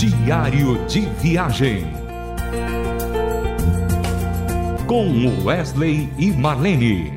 Diário de Viagem. Com Wesley e Marlene.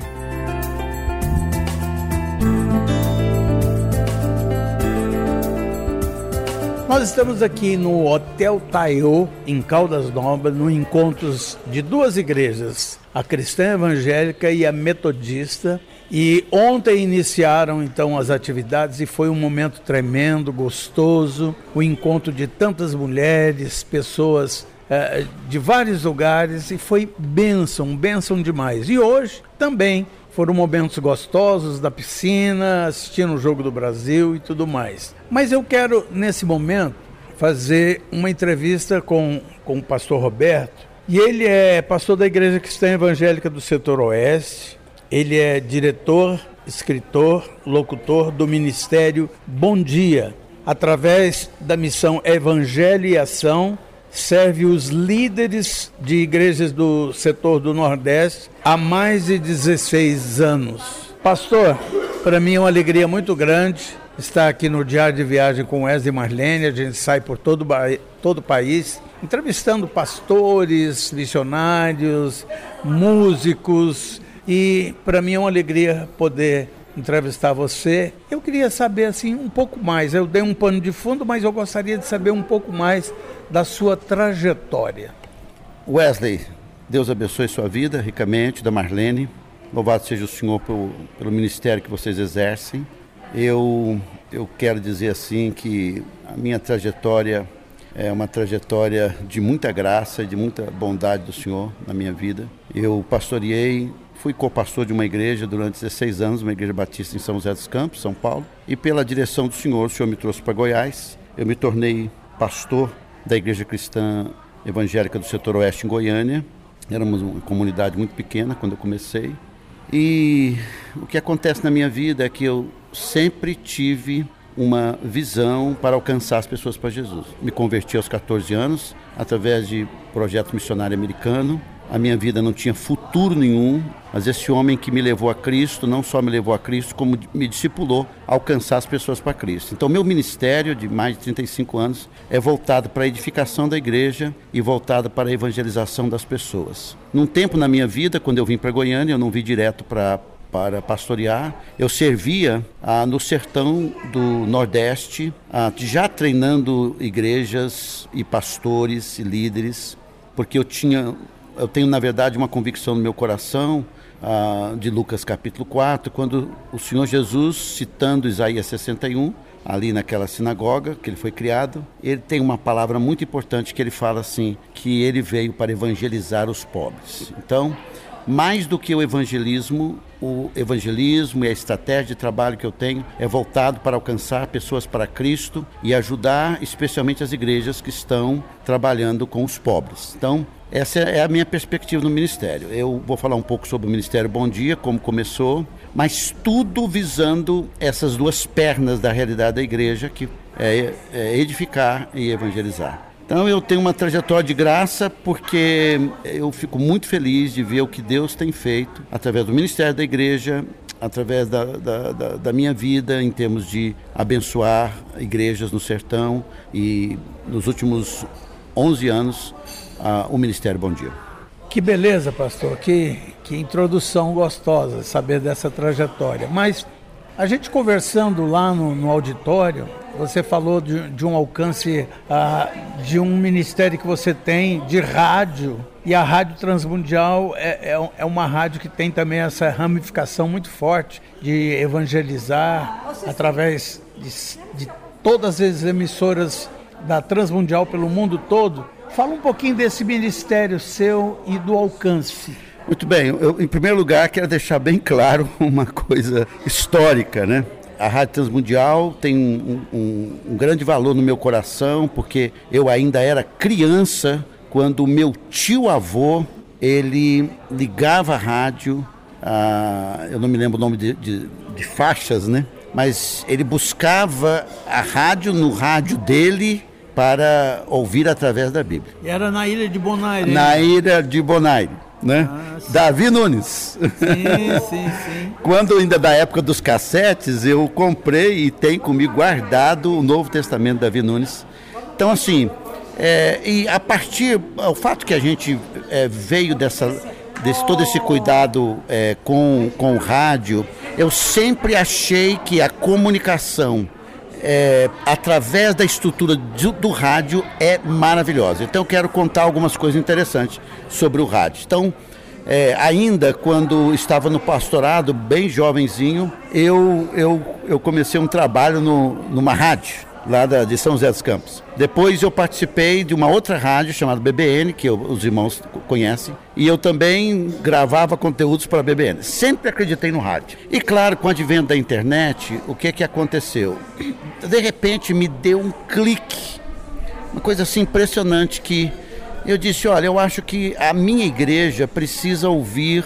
Nós estamos aqui no Hotel Taiô, em Caldas Novas, no encontros de duas igrejas, a cristã evangélica e a metodista. E ontem iniciaram então as atividades e foi um momento tremendo, gostoso, o encontro de tantas mulheres, pessoas eh, de vários lugares e foi bênção, bênção demais. E hoje também foram momentos gostosos da piscina, assistindo o Jogo do Brasil e tudo mais. Mas eu quero, nesse momento, fazer uma entrevista com, com o pastor Roberto. E ele é pastor da Igreja Cristã Evangélica do Setor Oeste, ele é diretor, escritor, locutor do Ministério Bom Dia. Através da missão Evangelho e Ação, serve os líderes de igrejas do setor do Nordeste há mais de 16 anos. Pastor, para mim é uma alegria muito grande estar aqui no Diário de Viagem com Wesley Marlene. A gente sai por todo, todo o país entrevistando pastores, missionários, músicos e para mim é uma alegria poder entrevistar você. Eu queria saber assim um pouco mais. Eu dei um pano de fundo, mas eu gostaria de saber um pouco mais da sua trajetória. Wesley, Deus abençoe sua vida ricamente, da Marlene. Louvado seja o Senhor pelo, pelo ministério que vocês exercem. Eu, eu quero dizer assim que a minha trajetória é uma trajetória de muita graça e de muita bondade do Senhor na minha vida. Eu pastoreei Fui co-pastor de uma igreja durante 16 anos, uma igreja batista em São José dos Campos, São Paulo. E pela direção do Senhor, o Senhor me trouxe para Goiás. Eu me tornei pastor da Igreja Cristã Evangélica do Setor Oeste em Goiânia. Éramos uma comunidade muito pequena quando eu comecei. E o que acontece na minha vida é que eu sempre tive uma visão para alcançar as pessoas para Jesus. Me converti aos 14 anos através de projeto missionário americano a minha vida não tinha futuro nenhum, mas esse homem que me levou a Cristo, não só me levou a Cristo, como me discipulou a alcançar as pessoas para Cristo. Então, meu ministério de mais de 35 anos é voltado para a edificação da igreja e voltado para a evangelização das pessoas. Num tempo na minha vida, quando eu vim para Goiânia, eu não vim direto para para pastorear. Eu servia ah, no sertão do Nordeste, ah, já treinando igrejas e pastores e líderes, porque eu tinha eu tenho, na verdade, uma convicção no meu coração ah, de Lucas capítulo 4, quando o Senhor Jesus, citando Isaías 61, ali naquela sinagoga que ele foi criado, ele tem uma palavra muito importante que ele fala assim, que ele veio para evangelizar os pobres. Então, mais do que o evangelismo, o evangelismo e a estratégia de trabalho que eu tenho é voltado para alcançar pessoas para Cristo e ajudar especialmente as igrejas que estão trabalhando com os pobres. Então, essa é a minha perspectiva no Ministério. Eu vou falar um pouco sobre o Ministério Bom Dia, como começou, mas tudo visando essas duas pernas da realidade da igreja, que é, é edificar e evangelizar. Então eu tenho uma trajetória de graça porque eu fico muito feliz de ver o que Deus tem feito através do ministério da igreja, através da, da, da, da, minha vida em termos de abençoar igrejas no sertão e nos últimos 11 anos o Ministério Bom Dia. Que beleza, pastor, que, que introdução gostosa saber dessa trajetória. Mas a gente conversando lá no, no auditório, você falou de, de um alcance uh, de um ministério que você tem de rádio. E a Rádio Transmundial é, é, é, uma rádio que tem também essa ramificação muito forte de evangelizar através de, de todas as emissoras da Transmundial pelo mundo todo. Fala um pouquinho desse ministério seu e do alcance. Muito bem, eu, em primeiro lugar quero deixar bem claro uma coisa histórica, né? A Rádio Transmundial tem um, um, um grande valor no meu coração, porque eu ainda era criança quando o meu tio-avô, ele ligava a rádio, ah, eu não me lembro o nome de, de, de faixas, né? Mas ele buscava a rádio no rádio dele para ouvir através da Bíblia. Era na ilha de Bonaire. Na ilha de Bonaire. Né? Ah, Davi Nunes. Sim, sim, sim. Quando ainda da época dos cassetes, eu comprei e tenho comigo guardado o Novo Testamento de Davi Nunes. Então, assim, é, e a partir, o fato que a gente é, veio dessa, desse todo esse cuidado é, com, com o rádio, eu sempre achei que a comunicação é, através da estrutura do, do, rádio é maravilhosa. Então eu quero contar algumas coisas interessantes sobre o rádio. Então, é, ainda quando estava no pastorado, bem jovenzinho, eu, eu, eu comecei um trabalho no, numa rádio lá da, de São José dos Campos. Depois eu participei de uma outra rádio chamada BBN, que eu, os irmãos conhecem, e eu também gravava conteúdos para a BBN. Sempre acreditei no rádio. E claro, com o advento da internet, o que que aconteceu? De repente me deu um clique, uma coisa assim impressionante que eu disse, olha, eu acho que a minha igreja precisa ouvir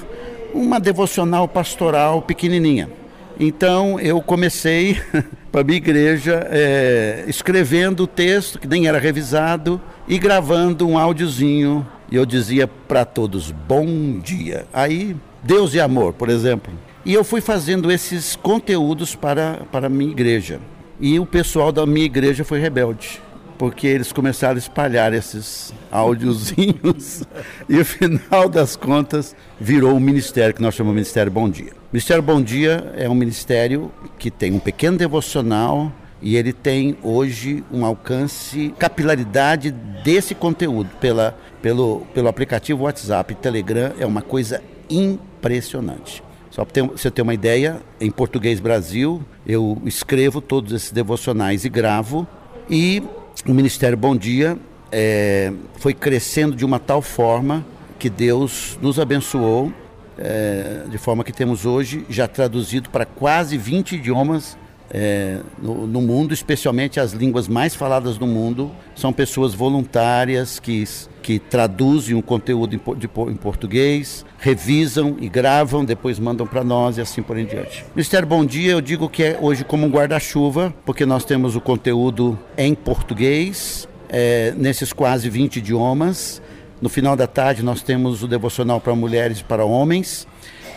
uma devocional pastoral pequenininha. Então eu comecei para a minha igreja é, escrevendo o texto, que nem era revisado, e gravando um áudiozinho. E eu dizia para todos, bom dia. Aí, Deus e amor, por exemplo. E eu fui fazendo esses conteúdos para, para a minha igreja. E o pessoal da minha igreja foi rebelde porque eles começaram a espalhar esses áudiozinhos e no final das contas virou o ministério que nós chamamos de Ministério Bom Dia. O Ministério Bom Dia é um ministério que tem um pequeno devocional e ele tem hoje um alcance, capilaridade desse conteúdo pela, pelo, pelo aplicativo WhatsApp e Telegram é uma coisa impressionante. Só para você ter uma ideia, em português Brasil, eu escrevo todos esses devocionais e gravo. E o Ministério Bom Dia é, foi crescendo de uma tal forma que Deus nos abençoou, é, de forma que temos hoje já traduzido para quase 20 idiomas é, no, no, mundo, especialmente as línguas mais faladas no mundo, são pessoas voluntárias que, que traduzem o conteúdo em, de, em português, revisam e gravam, depois mandam para nós e assim por em diante. Ministério Bom Dia, eu digo que é hoje como um guarda-chuva, porque nós temos o conteúdo em português, é, nesses quase 20 idiomas. No final da tarde, nós temos o devocional para mulheres e para homens,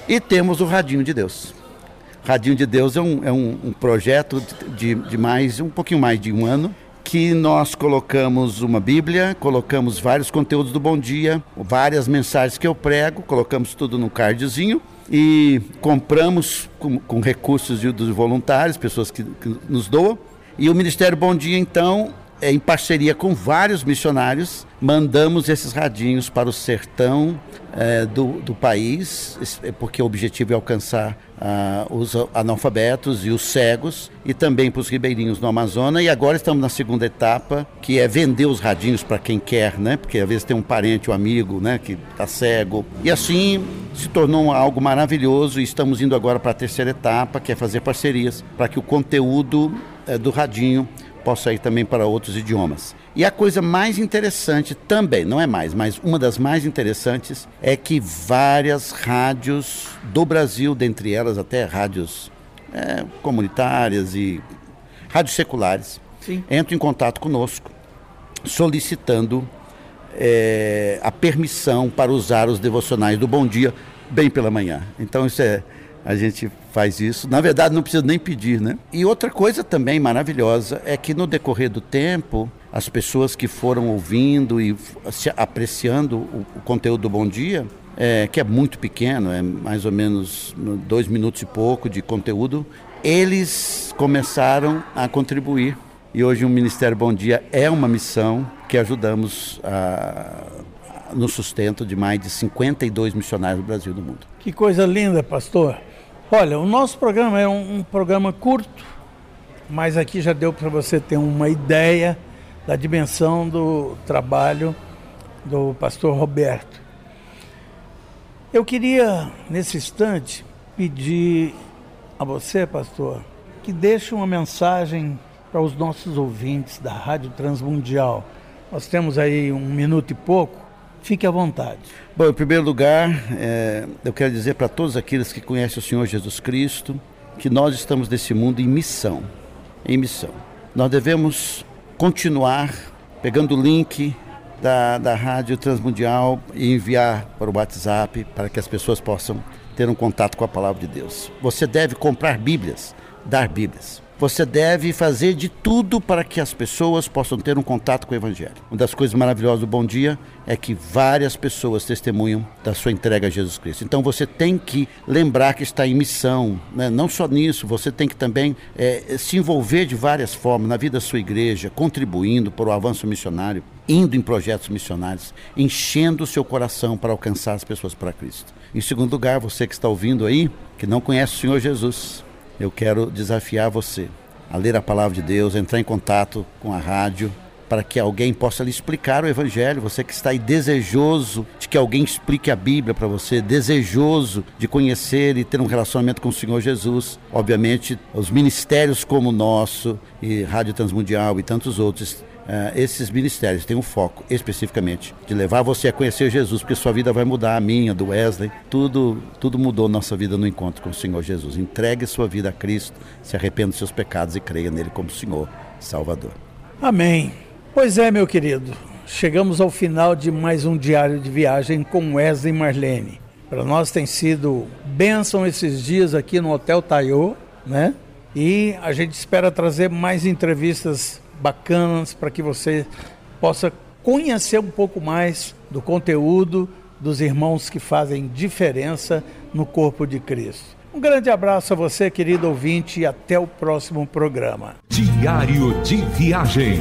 e temos o Radinho de Deus. Radinho de Deus é um, é um, um projeto de, de mais, um pouquinho mais de um ano, que nós colocamos uma Bíblia, colocamos vários conteúdos do Bom Dia, várias mensagens que eu prego, colocamos tudo no cardzinho e compramos com, com recursos dos voluntários, pessoas que, que nos doam. E o Ministério Bom Dia, então, em parceria com vários missionários, mandamos esses radinhos para o sertão é, do, do país, é porque o objetivo é alcançar ah, os analfabetos e os cegos, e também para os ribeirinhos no Amazonas. E agora estamos na segunda etapa, que é vender os radinhos para quem quer, né? porque às vezes tem um parente, um amigo né? que está cego. E assim se tornou algo maravilhoso, e estamos indo agora para a terceira etapa, que é fazer parcerias para que o conteúdo é, do radinho possa ir também para outros idiomas. E a coisa mais interessante também, não é mais, mas uma das mais interessantes é que várias rádios do Brasil, dentre elas até rádios é, comunitárias e rádios seculares, Sim. entram em contato conosco solicitando é, a permissão para usar os devocionais do Bom Dia bem pela manhã. Então isso é a gente faz isso. Na verdade, não precisa nem pedir, né? E outra coisa também maravilhosa é que no decorrer do tempo, as pessoas que foram ouvindo e apreciando o, o conteúdo do Bom Dia, é, que é muito pequeno, é mais ou menos dois minutos e pouco de conteúdo, eles começaram a contribuir. E hoje o Ministério Bom Dia é uma missão que ajudamos a, no sustento de mais de 52 missionários do Brasil e do mundo. Que coisa linda, pastor. Olha, o nosso programa é um, um programa curto, mas aqui já deu para você ter uma ideia da dimensão do trabalho do pastor Roberto. Eu queria, nesse instante, pedir a você, pastor, que deixe uma mensagem para os nossos ouvintes da Rádio Transmundial. Nós temos aí um minuto e pouco Fique à vontade. Bom, em primeiro lugar, é, eu quero dizer para todos aqueles que conhecem o Senhor Jesus Cristo que nós estamos nesse mundo em missão. Em missão. Nós devemos continuar pegando o link da, da Rádio Transmundial e enviar para o WhatsApp para que as pessoas possam ter um contato com a palavra de Deus. Você deve comprar Bíblias, dar Bíblias. Você deve fazer de tudo para que as pessoas possam ter um contato com o Evangelho. Uma das coisas maravilhosas do Bom Dia é que várias pessoas testemunham da sua entrega a Jesus Cristo. Então você tem que lembrar que está em missão, né? não só nisso, você tem que também é, se envolver de várias formas na vida da sua igreja, contribuindo para o avanço missionário, indo em projetos missionários, enchendo o seu coração para alcançar as pessoas para Cristo. Em segundo lugar, você que está ouvindo aí, que não conhece o Senhor Jesus, eu quero desafiar você a ler a palavra de Deus, entrar em contato com a rádio, para que alguém possa lhe explicar o Evangelho. Você que está aí desejoso de que alguém explique a Bíblia para você, desejoso de conhecer e ter um relacionamento com o Senhor Jesus. Obviamente, os ministérios como o nosso, e Rádio Transmundial e tantos outros, Uh, esses ministérios têm um foco especificamente de levar você a conhecer Jesus, porque sua vida vai mudar, a minha, do Wesley, tudo, tudo mudou nossa vida no encontro com o Senhor Jesus. Entregue sua vida a Cristo, se arrependa dos seus pecados e creia nele como Senhor Salvador. Amém. Pois é, meu querido, chegamos ao final de mais um diário de viagem com Wesley Marlene. Para nós tem sido bênção esses dias aqui no Hotel Taiô, né? E a gente espera trazer mais entrevistas bacanas para que você possa conhecer um pouco mais do conteúdo dos irmãos que fazem diferença no corpo de Cristo. Um grande abraço a você, querido ouvinte, e até o próximo programa. Diário de Viagem